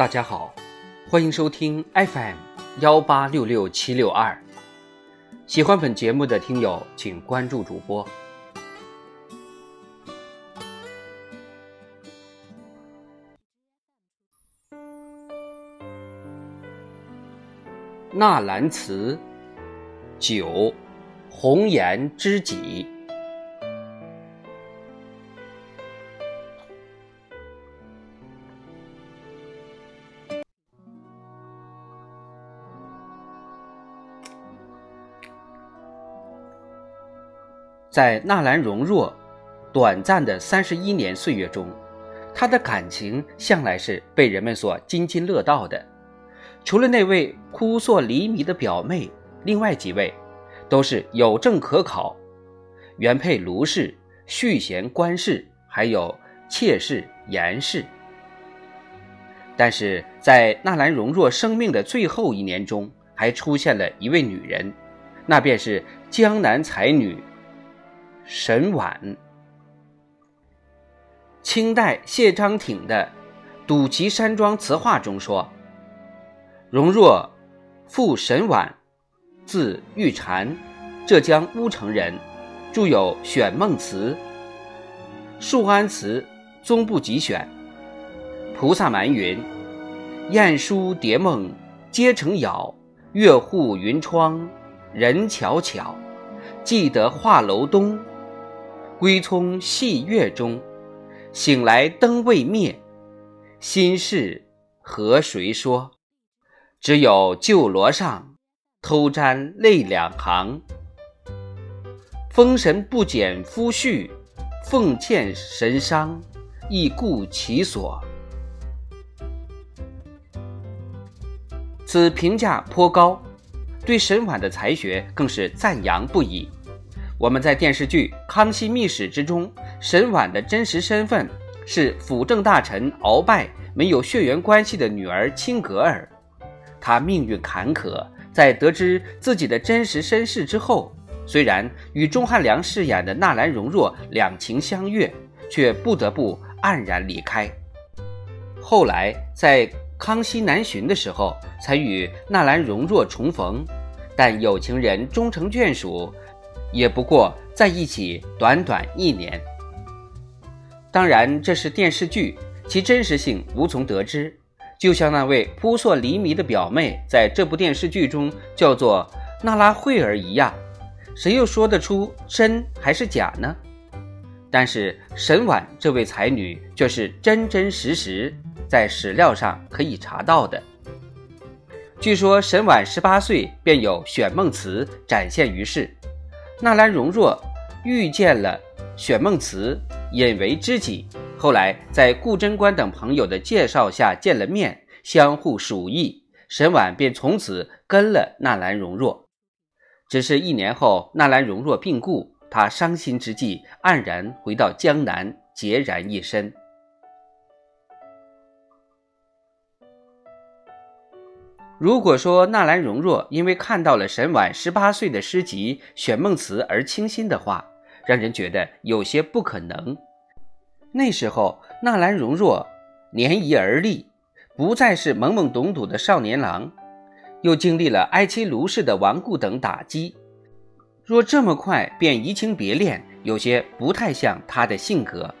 大家好，欢迎收听 FM 幺八六六七六二。喜欢本节目的听友，请关注主播。纳兰词九，红颜知己。在纳兰容若短暂的三十一年岁月中，他的感情向来是被人们所津津乐道的。除了那位扑朔离迷的表妹，另外几位都是有证可考，原配卢氏、续弦关氏，还有妾室严氏。但是在纳兰容若生命的最后一年中，还出现了一位女人，那便是江南才女。沈婉，清代谢章挺的《赌旗山庄词话》中说：“容若，父沈婉，字玉蝉，浙江乌程人，著有《选梦词》《树安词》宗部集选。菩萨蛮云：燕书蝶梦皆成杳，月户云窗人巧巧，记得画楼东。”归从戏月中，醒来灯未灭，心事和谁说？只有旧罗上偷沾泪两行。风神不减夫婿，凤欠神伤，亦顾其所。此评价颇高，对沈婉的才学更是赞扬不已。我们在电视剧《康熙秘史》之中，沈婉的真实身份是辅政大臣鳌拜没有血缘关系的女儿青格儿。她命运坎坷，在得知自己的真实身世之后，虽然与钟汉良饰演的纳兰容若两情相悦，却不得不黯然离开。后来在康熙南巡的时候，才与纳兰容若重逢，但有情人终成眷属。也不过在一起短短一年。当然，这是电视剧，其真实性无从得知。就像那位扑朔离迷的表妹在这部电视剧中叫做娜拉慧儿一样，谁又说得出真还是假呢？但是沈婉这位才女却是真真实实在史料上可以查到的。据说沈婉十八岁便有《选梦词》展现于世。纳兰容若遇见了选梦词，引为知己。后来在顾贞观等朋友的介绍下见了面，相互属意。沈婉便从此跟了纳兰容若。只是一年后，纳兰容若病故，他伤心之际，黯然回到江南，孑然一身。如果说纳兰容若因为看到了沈婉十八岁的诗集《选梦词》而倾心的话，让人觉得有些不可能。那时候纳兰容若年已而立，不再是懵懵懂懂的少年郎，又经历了哀妻卢氏的亡故等打击，若这么快便移情别恋，有些不太像他的性格。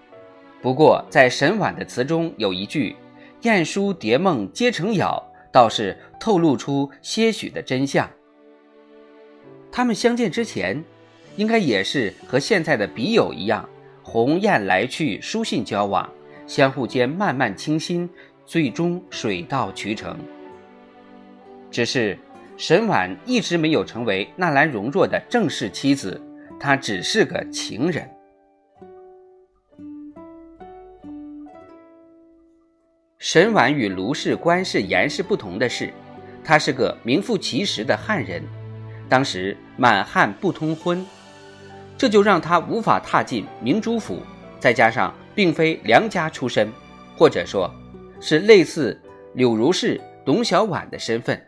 不过在沈婉的词中有一句“燕书蝶梦皆成谣”。倒是透露出些许的真相。他们相见之前，应该也是和现在的笔友一样，鸿雁来去，书信交往，相互间慢慢倾心，最终水到渠成。只是沈婉一直没有成为纳兰容若的正式妻子，她只是个情人。沈婉与卢氏、关氏、严氏不同的是，她是个名副其实的汉人。当时满汉不通婚，这就让她无法踏进明珠府。再加上并非良家出身，或者说，是类似柳如是、董小宛的身份，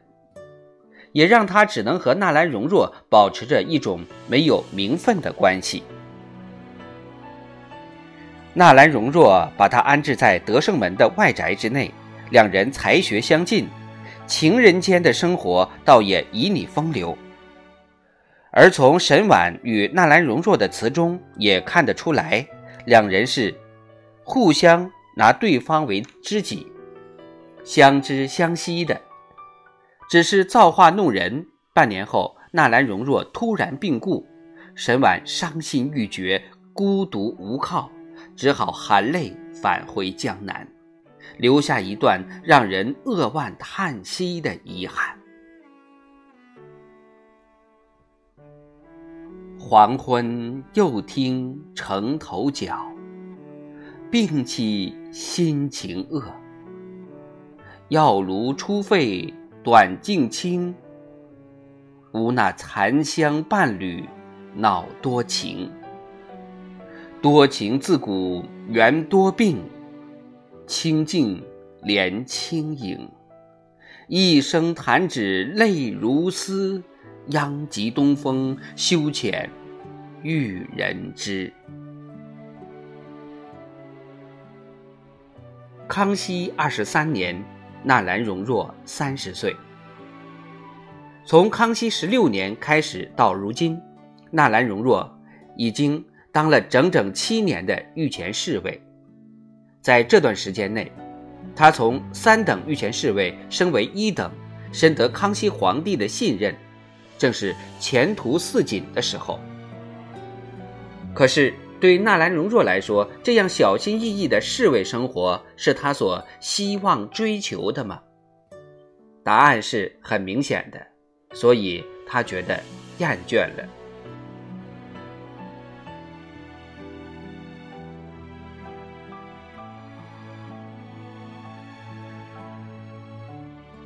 也让她只能和纳兰容若保持着一种没有名分的关系。纳兰容若把他安置在德胜门的外宅之内，两人才学相近，情人间的生活倒也旖旎风流。而从沈婉与纳兰容若的词中也看得出来，两人是互相拿对方为知己，相知相惜的。只是造化弄人，半年后纳兰容若突然病故，沈婉伤心欲绝，孤独无靠。只好含泪返回江南，留下一段让人扼腕叹息的遗憾。黄昏又听城头角，病起心情恶。药炉初沸短径清，无那残香伴侣恼多情。多情自古原多病，清净怜轻影。一声弹指泪如丝，殃及东风休遣玉人知。康熙二十三年，纳兰容若三十岁。从康熙十六年开始到如今，纳兰容若已经。当了整整七年的御前侍卫，在这段时间内，他从三等御前侍卫升为一等，深得康熙皇帝的信任，正是前途似锦的时候。可是，对纳兰容若来说，这样小心翼翼的侍卫生活是他所希望追求的吗？答案是很明显的，所以他觉得厌倦了。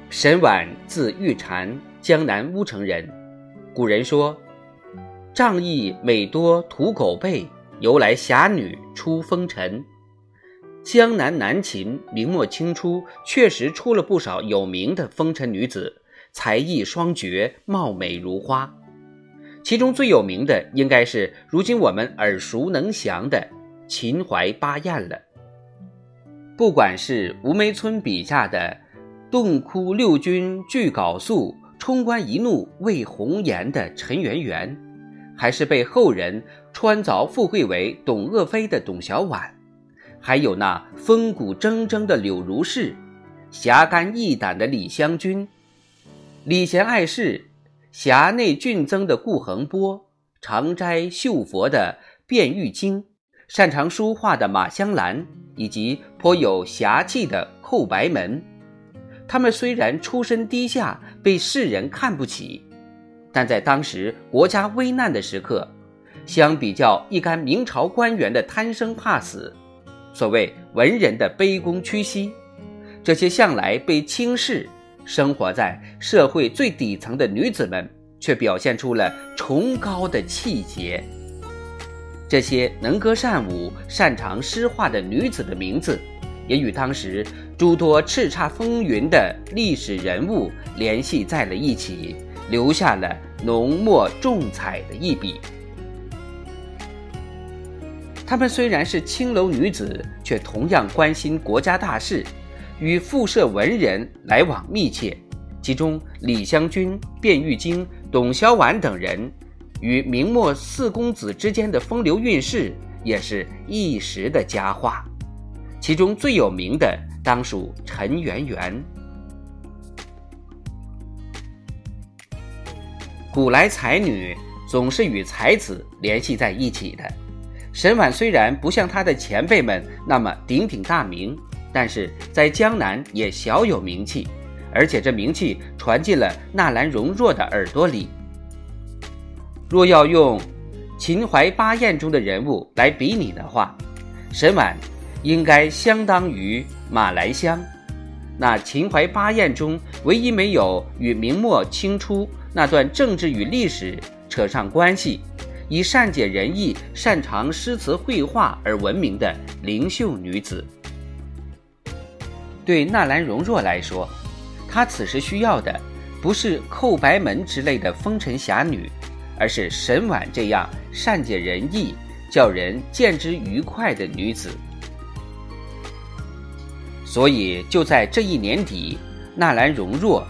沈婉字玉蝉，江南乌城人。古人说：“仗义每多屠狗辈，由来侠女出风尘。”江南南秦明末清初确实出了不少有名的风尘女子，才艺双绝，貌美如花。其中最有名的应该是如今我们耳熟能详的秦淮八艳了。不管是吴梅村笔下的。洞窟六军俱缟素，冲冠一怒为红颜的陈圆圆，还是被后人穿凿附会为董鄂妃的董小宛，还有那风骨铮铮的柳如是，侠肝义胆的李香君，礼贤爱士、侠内俊增的顾恒波，常斋绣佛的卞玉京，擅长书画的马香兰，以及颇有侠气的寇白门。他们虽然出身低下，被世人看不起，但在当时国家危难的时刻，相比较一干明朝官员的贪生怕死，所谓文人的卑躬屈膝，这些向来被轻视、生活在社会最底层的女子们，却表现出了崇高的气节。这些能歌善舞、擅长诗画的女子的名字。也与当时诸多叱咤风云的历史人物联系在了一起，留下了浓墨重彩的一笔。她们虽然是青楼女子，却同样关心国家大事，与复社文人来往密切。其中，李香君、卞玉京、董小宛等人与明末四公子之间的风流韵事，也是一时的佳话。其中最有名的当属陈圆圆。古来才女总是与才子联系在一起的。沈婉虽然不像她的前辈们那么鼎鼎大名，但是在江南也小有名气，而且这名气传进了纳兰容若的耳朵里。若要用秦淮八艳中的人物来比拟的话，沈婉。应该相当于马来香，那秦淮八艳中唯一没有与明末清初那段政治与历史扯上关系，以善解人意、擅长诗词绘画而闻名的灵秀女子。对纳兰容若来说，她此时需要的不是寇白门之类的风尘侠女，而是沈婉这样善解人意、叫人见之愉快的女子。所以就在这一年底，纳兰容若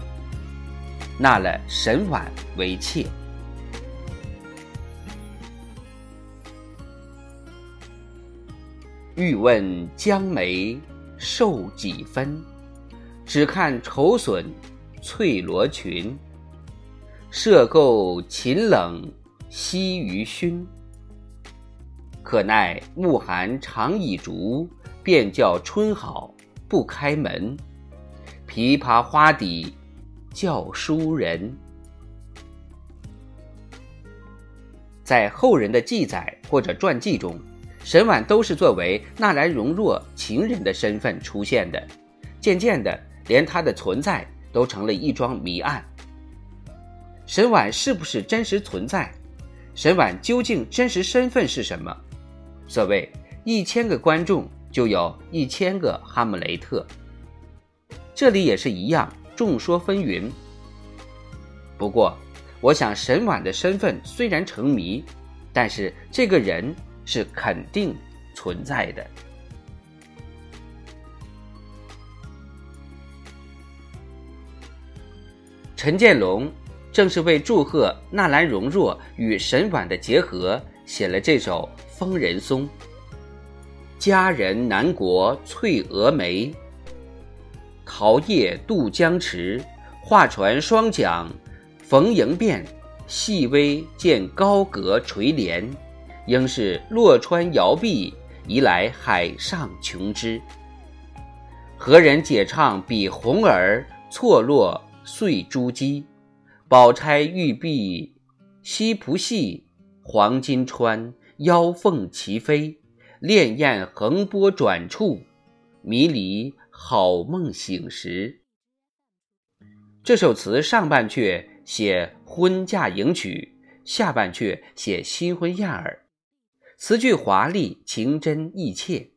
纳了沈婉为妾。欲问江梅瘦几分？只看愁损翠罗裙。麝垢秦冷惜余熏。可奈暮寒常已竹，便叫春好不开门。琵琶花底教书人。在后人的记载或者传记中，沈婉都是作为纳兰容若情人的身份出现的。渐渐的，连她的存在都成了一桩谜案。沈婉是不是真实存在？沈婉究竟真实身份是什么？所谓一千个观众就有一千个哈姆雷特，这里也是一样，众说纷纭。不过，我想沈婉的身份虽然成谜，但是这个人是肯定存在的。陈建龙正是为祝贺纳兰容若与沈婉的结合，写了这首。《疯人松》，佳人南国翠峨眉，桃叶渡江池，画船双桨逢迎便，细微见高阁垂帘，应是洛川摇臂，移来海上琼枝。何人解唱比红儿，错落碎珠玑，宝钗玉臂西浦戏，黄金川。腰凤齐飞，潋滟横波转处，迷离好梦醒时。这首词上半阙写婚嫁迎娶，下半阙写新婚燕尔，词句华丽，情真意切。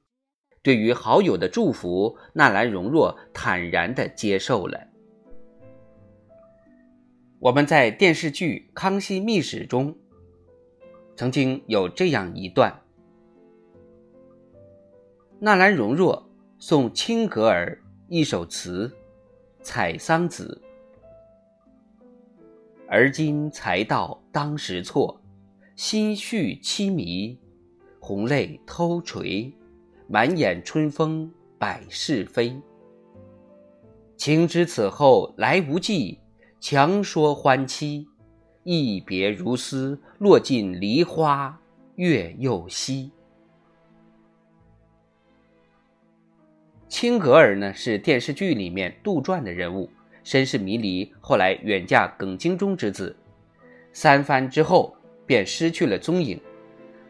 对于好友的祝福，纳兰容若坦然地接受了。我们在电视剧《康熙秘史》中。曾经有这样一段：纳兰容若送青格尔一首词《采桑子》。而今才道当时错，心绪凄迷，红泪偷垂，满眼春风百事非。情知此后来无计，强说欢期。一别如斯，落尽梨花月又西。青格尔呢是电视剧里面杜撰的人物，身世迷离，后来远嫁耿精忠之子，三番之后便失去了踪影。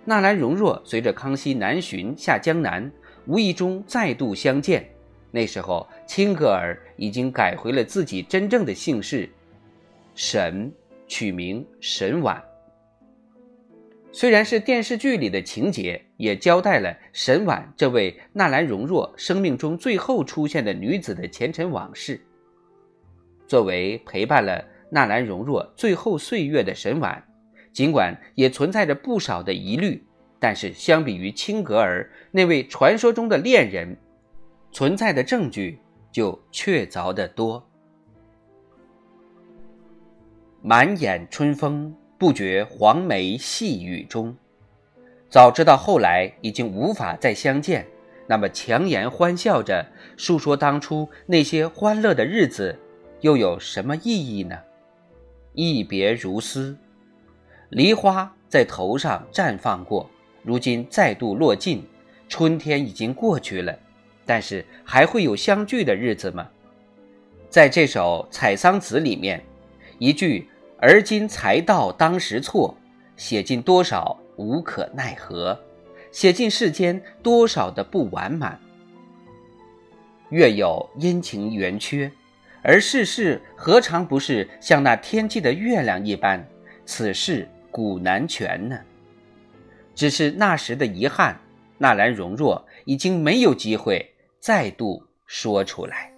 纳兰容若随着康熙南巡下江南，无意中再度相见，那时候青格尔已经改回了自己真正的姓氏沈。取名沈婉。虽然是电视剧里的情节，也交代了沈婉这位纳兰容若生命中最后出现的女子的前尘往事。作为陪伴了纳兰容若最后岁月的沈婉，尽管也存在着不少的疑虑，但是相比于青格儿那位传说中的恋人，存在的证据就确凿得多。满眼春风，不觉黄梅细雨中。早知道后来已经无法再相见，那么强颜欢笑着诉说当初那些欢乐的日子，又有什么意义呢？一别如斯，梨花在头上绽放过，如今再度落尽，春天已经过去了，但是还会有相聚的日子吗？在这首《采桑子》里面。一句“而今才道当时错”，写尽多少无可奈何，写尽世间多少的不完满。月有阴晴圆缺，而世事何尝不是像那天际的月亮一般？此事古难全呢。只是那时的遗憾，纳兰容若已经没有机会再度说出来。